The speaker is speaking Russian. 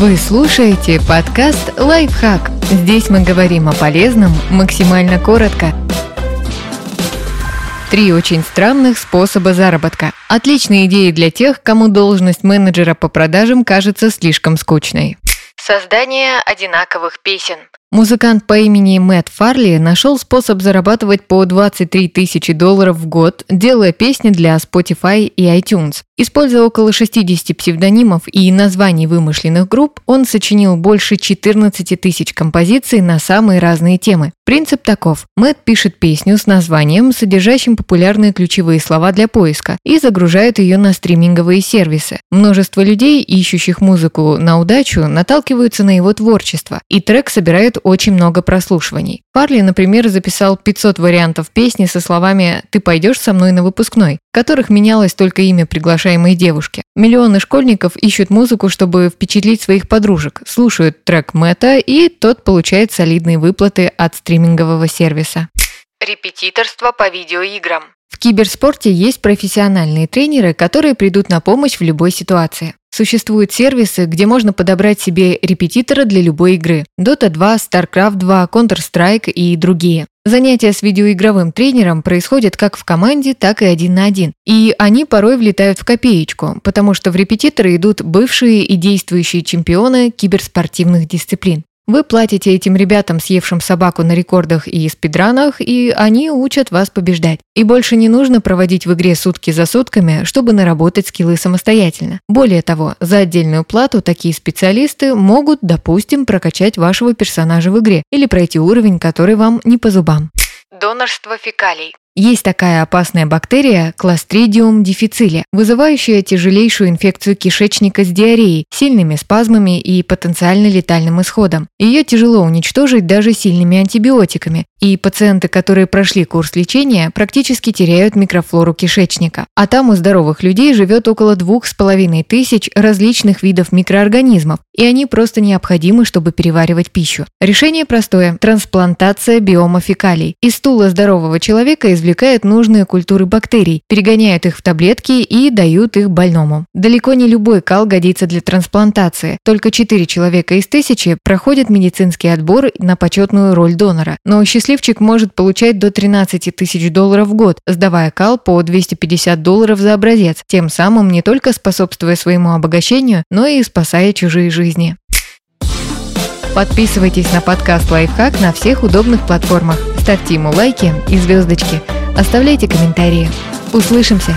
Вы слушаете подкаст «Лайфхак». Здесь мы говорим о полезном максимально коротко. Три очень странных способа заработка. Отличные идеи для тех, кому должность менеджера по продажам кажется слишком скучной. Создание одинаковых песен. Музыкант по имени Мэтт Фарли нашел способ зарабатывать по 23 тысячи долларов в год, делая песни для Spotify и iTunes. Используя около 60 псевдонимов и названий вымышленных групп, он сочинил больше 14 тысяч композиций на самые разные темы. Принцип таков. Мэтт пишет песню с названием, содержащим популярные ключевые слова для поиска, и загружает ее на стриминговые сервисы. Множество людей, ищущих музыку на удачу, наталкиваются на его творчество, и трек собирает очень много прослушиваний. Фарли, например, записал 500 вариантов песни со словами «Ты пойдешь со мной на выпускной», которых менялось только имя приглашаемой девушки. Миллионы школьников ищут музыку, чтобы впечатлить своих подружек, слушают трек Мэтта, и тот получает солидные выплаты от стримингового сервиса. Репетиторство по видеоиграм. В киберспорте есть профессиональные тренеры, которые придут на помощь в любой ситуации. Существуют сервисы, где можно подобрать себе репетитора для любой игры. Dota 2, StarCraft 2, Counter-Strike и другие. Занятия с видеоигровым тренером происходят как в команде, так и один на один. И они порой влетают в копеечку, потому что в репетиторы идут бывшие и действующие чемпионы киберспортивных дисциплин. Вы платите этим ребятам, съевшим собаку на рекордах и спидранах, и они учат вас побеждать. И больше не нужно проводить в игре сутки за сутками, чтобы наработать скиллы самостоятельно. Более того, за отдельную плату такие специалисты могут, допустим, прокачать вашего персонажа в игре или пройти уровень, который вам не по зубам. Донорство фекалий. Есть такая опасная бактерия Clostridium difficile, вызывающая тяжелейшую инфекцию кишечника с диареей, сильными спазмами и потенциально летальным исходом. Ее тяжело уничтожить даже сильными антибиотиками, и пациенты, которые прошли курс лечения, практически теряют микрофлору кишечника. А там у здоровых людей живет около двух с половиной тысяч различных видов микроорганизмов, и они просто необходимы, чтобы переваривать пищу. Решение простое – трансплантация биома фекалий. Из стула здорового человека извлекают извлекают нужные культуры бактерий, перегоняют их в таблетки и дают их больному. Далеко не любой кал годится для трансплантации. Только 4 человека из тысячи проходят медицинский отбор на почетную роль донора. Но счастливчик может получать до 13 тысяч долларов в год, сдавая кал по 250 долларов за образец, тем самым не только способствуя своему обогащению, но и спасая чужие жизни. Подписывайтесь на подкаст «Лайфхак» на всех удобных платформах. Ставьте ему лайки и звездочки – Оставляйте комментарии. Услышимся!